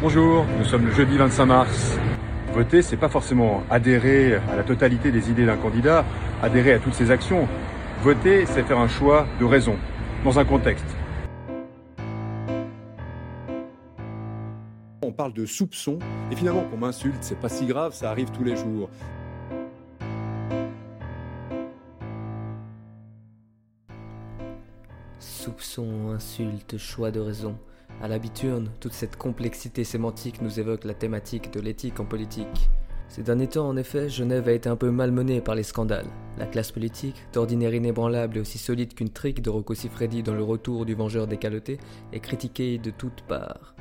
Bonjour, nous sommes le jeudi 25 mars. Voter, c'est pas forcément adhérer à la totalité des idées d'un candidat, adhérer à toutes ses actions. Voter, c'est faire un choix de raison, dans un contexte. On parle de soupçon, et finalement qu'on m'insulte, c'est pas si grave, ça arrive tous les jours. Soupçon, insulte, choix de raison. À l'habitude, toute cette complexité sémantique nous évoque la thématique de l'éthique en politique. Ces derniers temps, en effet, Genève a été un peu malmenée par les scandales. La classe politique, d'ordinaire inébranlable et aussi solide qu'une trique de Rocco Siffredi dans le retour du vengeur décaloté, est critiquée de toutes parts.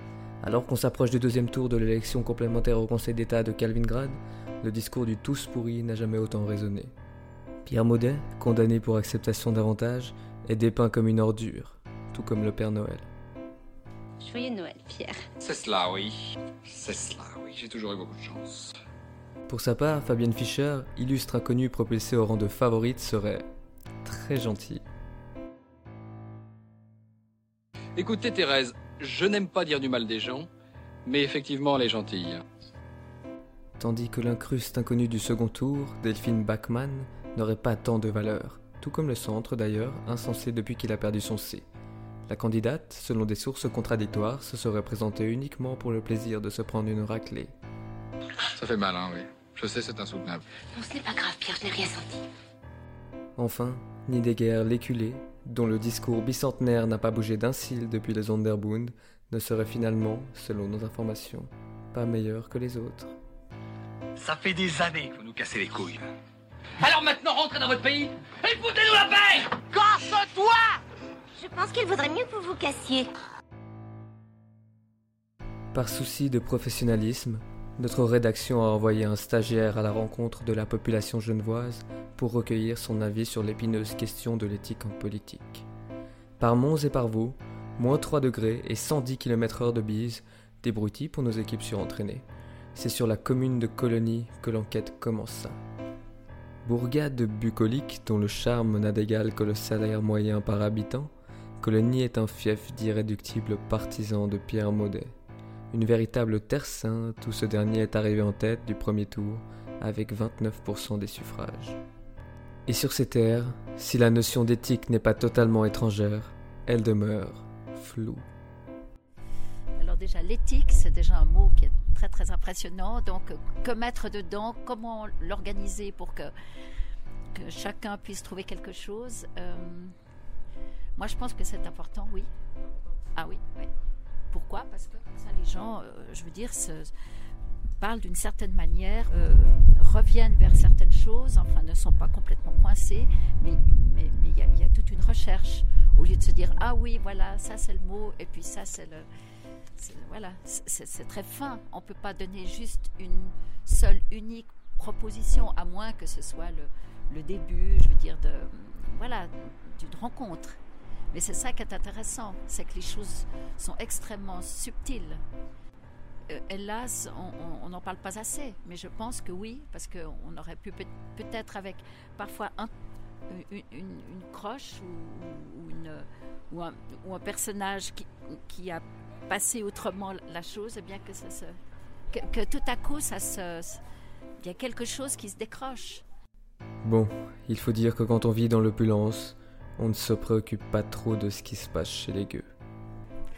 Alors qu'on s'approche du deuxième tour de l'élection complémentaire au Conseil d'État de Calvingrad, le discours du tous pourri n'a jamais autant résonné. Pierre Maudet, condamné pour acceptation d'avantages, est dépeint comme une ordure, tout comme le Père Noël. Joyeux Noël, Pierre. C'est cela, oui. C'est cela, oui. J'ai toujours eu beaucoup de chance. Pour sa part, Fabienne Fischer, illustre inconnue propulsée au rang de favorite, serait très gentille. Écoutez, Thérèse, je n'aime pas dire du mal des gens, mais effectivement, elle est gentille. Tandis que l'incruste inconnue du second tour, Delphine Bachmann, n'aurait pas tant de valeur, tout comme le centre d'ailleurs, insensé depuis qu'il a perdu son C. La candidate, selon des sources contradictoires, se serait présentée uniquement pour le plaisir de se prendre une raclée. Ça fait mal, hein, oui. Je sais, c'est insoutenable. Non, ce n'est pas grave, Pierre, je n'ai rien senti. Enfin, Nidegger l'éculé, dont le discours bicentenaire n'a pas bougé d'un cil depuis les Sonderbund, ne serait finalement, selon nos informations, pas meilleur que les autres. Ça fait des années que vous nous cassez les couilles. Alors maintenant, rentrez dans votre pays et foutez-nous la paix Casse-toi Je pense qu'il vaudrait mieux que vous vous cassiez. Par souci de professionnalisme, notre rédaction a envoyé un stagiaire à la rencontre de la population genevoise pour recueillir son avis sur l'épineuse question de l'éthique en politique. Par Mons et par Vaux, moins 3 degrés et 110 km/h de bise, débrouillis pour nos équipes surentraînées. C'est sur la commune de Colonie que l'enquête commença. Bourgade bucolique dont le charme n'a d'égal que le salaire moyen par habitant, Colonie est un fief d'irréductibles partisans de Pierre Maudet. Une véritable terre sainte où ce dernier est arrivé en tête du premier tour avec 29% des suffrages. Et sur ces terres, si la notion d'éthique n'est pas totalement étrangère, elle demeure floue. Alors déjà, l'éthique, c'est déjà un mot qui est très très impressionnant. Donc, que mettre dedans? Comment l'organiser pour que, chacun puisse trouver quelque chose? Euh, Moi, je pense que c'est important, oui. Ah oui, oui. Pourquoi? Parce que comme ça, les gens, euh, je veux dire, se, parlent d'une certaine manière, euh, reviennent vers certaines choses, enfin ne sont pas complètement coincés, mais il y, a- toute une recherche au lieu de se dire ah oui voilà ça c'est le mot et puis ça c'est le voilà c'est très fin. On peut pas donner juste une seule unique proposition à moins que ce soit le, le début, je veux dire voilà d'une rencontre. Mais c'est ça qui est intéressant, c'est que les choses sont extrêmement subtiles. Euh, hélas, on n'en parle pas assez, mais je pense que oui, parce qu'on aurait pu peut- peut-être avec parfois un- une, croche ou, un, personnage qui, a passé autrement la chose, et bien que, que tout à coup, ça se, il y a quelque chose qui se décroche. Bon, il faut dire que quand on vit dans l'opulence, on ne se préoccupe pas trop de ce qui se passe chez les gueux.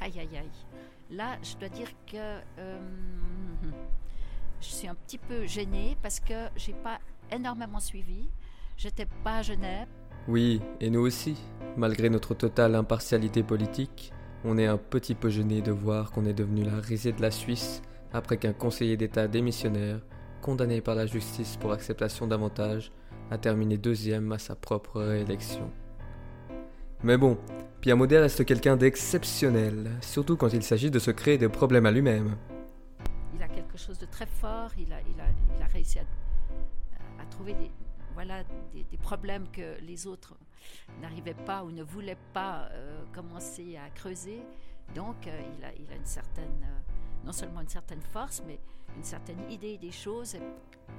Aïe, aïe, aïe. Là, je dois dire que euh, je suis un petit peu gênée parce que j'ai pas énormément suivi. J'étais pas à Genève. Oui, et nous aussi. Malgré notre totale impartialité politique, on est un petit peu gêné de voir qu'on est devenu la risée de la Suisse après qu'un conseiller d'État démissionnaire, condamné par la justice pour acceptation d'avantages, a terminé deuxième à sa propre réélection. Mais bon, Pierre Maudet reste quelqu'un d'exceptionnel, surtout quand il s'agit de se créer des problèmes à lui-même. Il a quelque chose de très fort. Il a, il a, il a réussi à, à trouver des, voilà, des, des problèmes que les autres n'arrivaient pas ou ne voulaient pas euh, commencer à creuser. Donc, euh, il, a, il a une certaine, euh, non seulement une certaine force, mais une certaine idée des choses.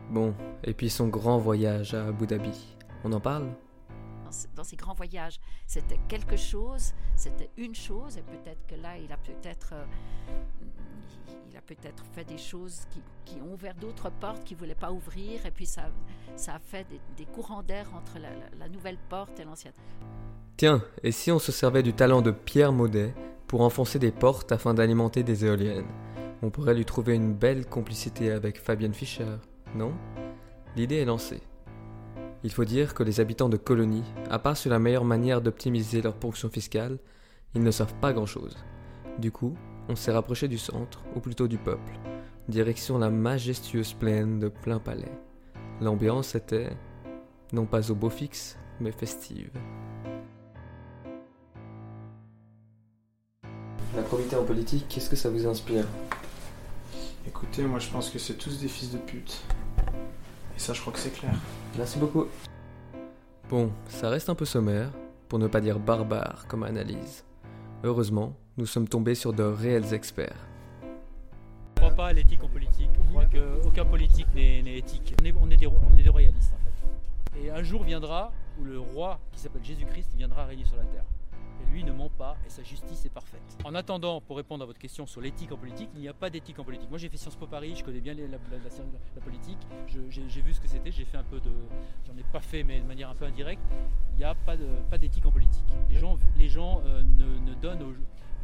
Bon, et puis son grand voyage à Abu Dhabi. On en parle? Dans ces grands voyages. C'était quelque chose, c'était une chose, et peut-être que là, il a peut-être euh, il a peut-être fait des choses qui, ont ouvert d'autres portes qu'il ne voulait pas ouvrir, et puis ça, ça a fait des, courants d'air entre la, la nouvelle porte et l'ancienne. Tiens, et si on se servait du talent de Pierre Maudet pour enfoncer des portes afin d'alimenter des éoliennes? On pourrait lui trouver une belle complicité avec Fabienne Fischer, non? L'idée est lancée. Il faut dire que les habitants de colonies, à part sur la meilleure manière d'optimiser leur ponction fiscale, ils ne savent pas grand-chose. Du coup, on s'est rapproché du centre, ou plutôt du peuple, direction la majestueuse plaine de plein palais. L'ambiance était, non pas au beau fixe, mais festive. La probité en politique, qu'est-ce que ça vous inspire? Écoutez, moi je pense que c'est tous des fils de pute. Et ça, je crois que c'est clair. Merci beaucoup. Bon, ça reste un peu sommaire, pour ne pas dire barbare comme analyse. Heureusement, nous sommes tombés sur de réels experts. Je ne crois pas à l'éthique en politique. On croit qu'aucun politique n'est éthique. On est, on, est des, on est des royalistes en fait. Et un jour viendra où le roi qui s'appelle Jésus-Christ viendra régner sur la terre et lui ne ment pas et sa justice est parfaite. En attendant, pour répondre à votre question sur l'éthique en politique, il n'y a pas d'éthique en politique. Moi j'ai fait Sciences Po Paris, je connais bien la, politique, j'ai vu ce que c'était, j'ai fait un peu de... J'en ai pas fait mais de manière un peu indirecte. Il n'y a pas d'éthique en politique. Les gens, les gens euh, ne, donnent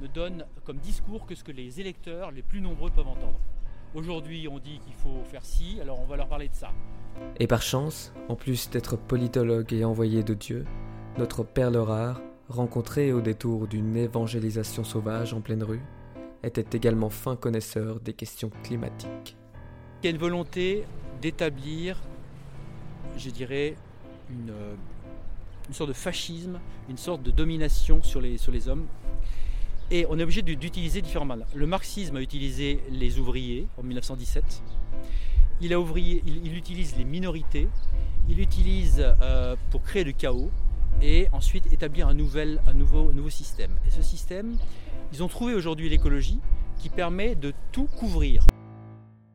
ne donnent comme discours que ce que les électeurs les plus nombreux peuvent entendre. Aujourd'hui, on dit qu'il faut faire ci, alors on va leur parler de ça. Et par chance, en plus d'être politologue et envoyé de Dieu, notre perle rare rencontré au détour d'une évangélisation sauvage en pleine rue, était également fin connaisseur des questions climatiques. Il y a une volonté d'établir, je dirais, une, une, sorte de fascisme, une sorte de domination sur les, sur les hommes? Et on est obligé d'utiliser différents mal. Le marxisme a utilisé les ouvriers en 1917. Il, a ouvrier, il, utilise les minorités. Il utilise euh, pour créer le chaos et ensuite établir un, nouvel, un nouveau, nouveau système. Et ce système, ils ont trouvé aujourd'hui l'écologie qui permet de tout couvrir.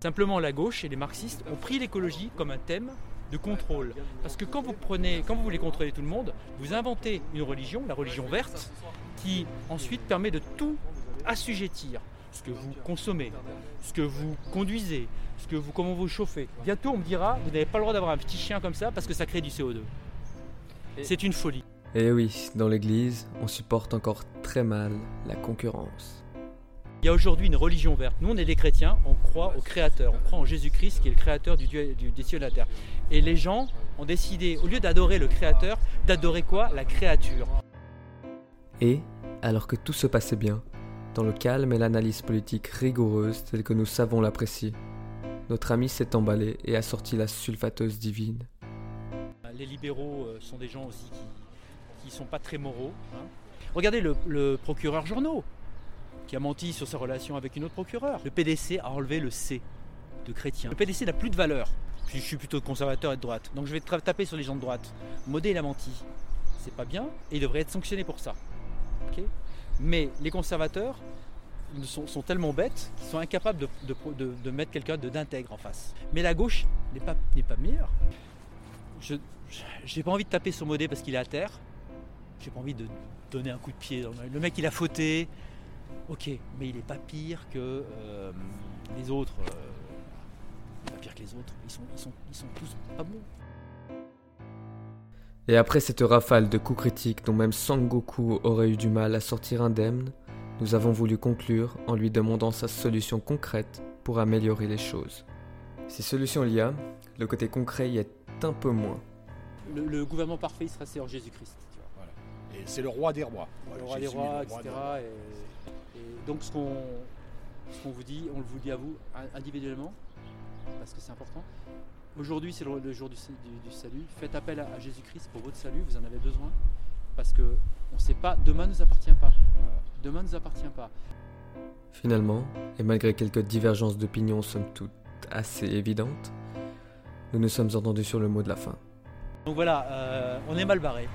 Simplement la gauche et les marxistes ont pris l'écologie comme un thème de contrôle. Parce que quand vous prenez, quand vous voulez contrôler tout le monde, vous inventez une religion, la religion verte, qui ensuite permet de tout assujettir. Ce que vous consommez, ce que vous conduisez, ce que vous, comment vous chauffez. Bientôt on me dira, vous n'avez pas le droit d'avoir un petit chien comme ça parce que ça crée du CO2. C'est une folie. Et eh oui, dans l'Église, on supporte encore très mal la concurrence. Il y a aujourd'hui une religion verte. Nous, on est des chrétiens, on croit au Créateur, on croit en Jésus-Christ qui est le Créateur du Dieu, du, des cieux et de la terre. Et les gens ont décidé, au lieu d'adorer le Créateur, d'adorer quoi? La créature. Et, alors que tout se passait bien, dans le calme et l'analyse politique rigoureuse telle que nous savons l'apprécier, notre ami s'est emballé et a sorti la sulfateuse divine les libéraux euh, sont des gens aussi qui ne sont pas très moraux. Hein. Regardez le, procureur Journaux, qui a menti sur sa relation avec une autre procureure. Le PDC a enlevé le C de chrétien. Le PDC n'a plus de valeur. je suis plutôt conservateur et de droite, donc je vais taper sur les gens de droite. Modé, il a menti. C'est pas bien et il devrait être sanctionné pour ça. Mais les conservateurs sont, tellement bêtes qu'ils sont incapables de, mettre quelqu'un d'intègre en face. Mais la gauche n'est pas, pas meilleure. J'ai pas envie de taper sur Modé parce qu'il est à terre. J'ai pas envie de donner un coup de pied. Le mec, il a fauté. Ok, mais il est pas pire que euh, les autres. Euh, pas pire que les autres. Ils sont, ils sont, ils sont tous pas bons. Et après cette rafale de coups critiques dont même Sangoku aurait eu du mal à sortir indemne, nous avons voulu conclure en lui demandant sa solution concrète pour améliorer les choses. Si solution il le côté concret y est un peu moins le, gouvernement parfait, il sera c'est en Jésus-Christ. Et c'est le roi des rois. Le roi des rois, etc. Et, donc ce qu'on vous dit, on le vous dit à vous individuellement, parce que c'est important. Aujourd'hui, c'est le, jour du, salut. Faites appel à, Jésus-Christ pour votre salut, vous en avez besoin. Parce que on ne sait pas, demain ne nous appartient pas. Demain ne nous appartient pas. Finalement, et malgré quelques divergences d'opinion somme toute assez évidentes, nous nous sommes entendus sur le mot de la fin. Donc voilà, euh, on est mal barré.